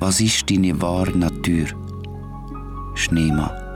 Was ist deine wahre Natur? Schneemann.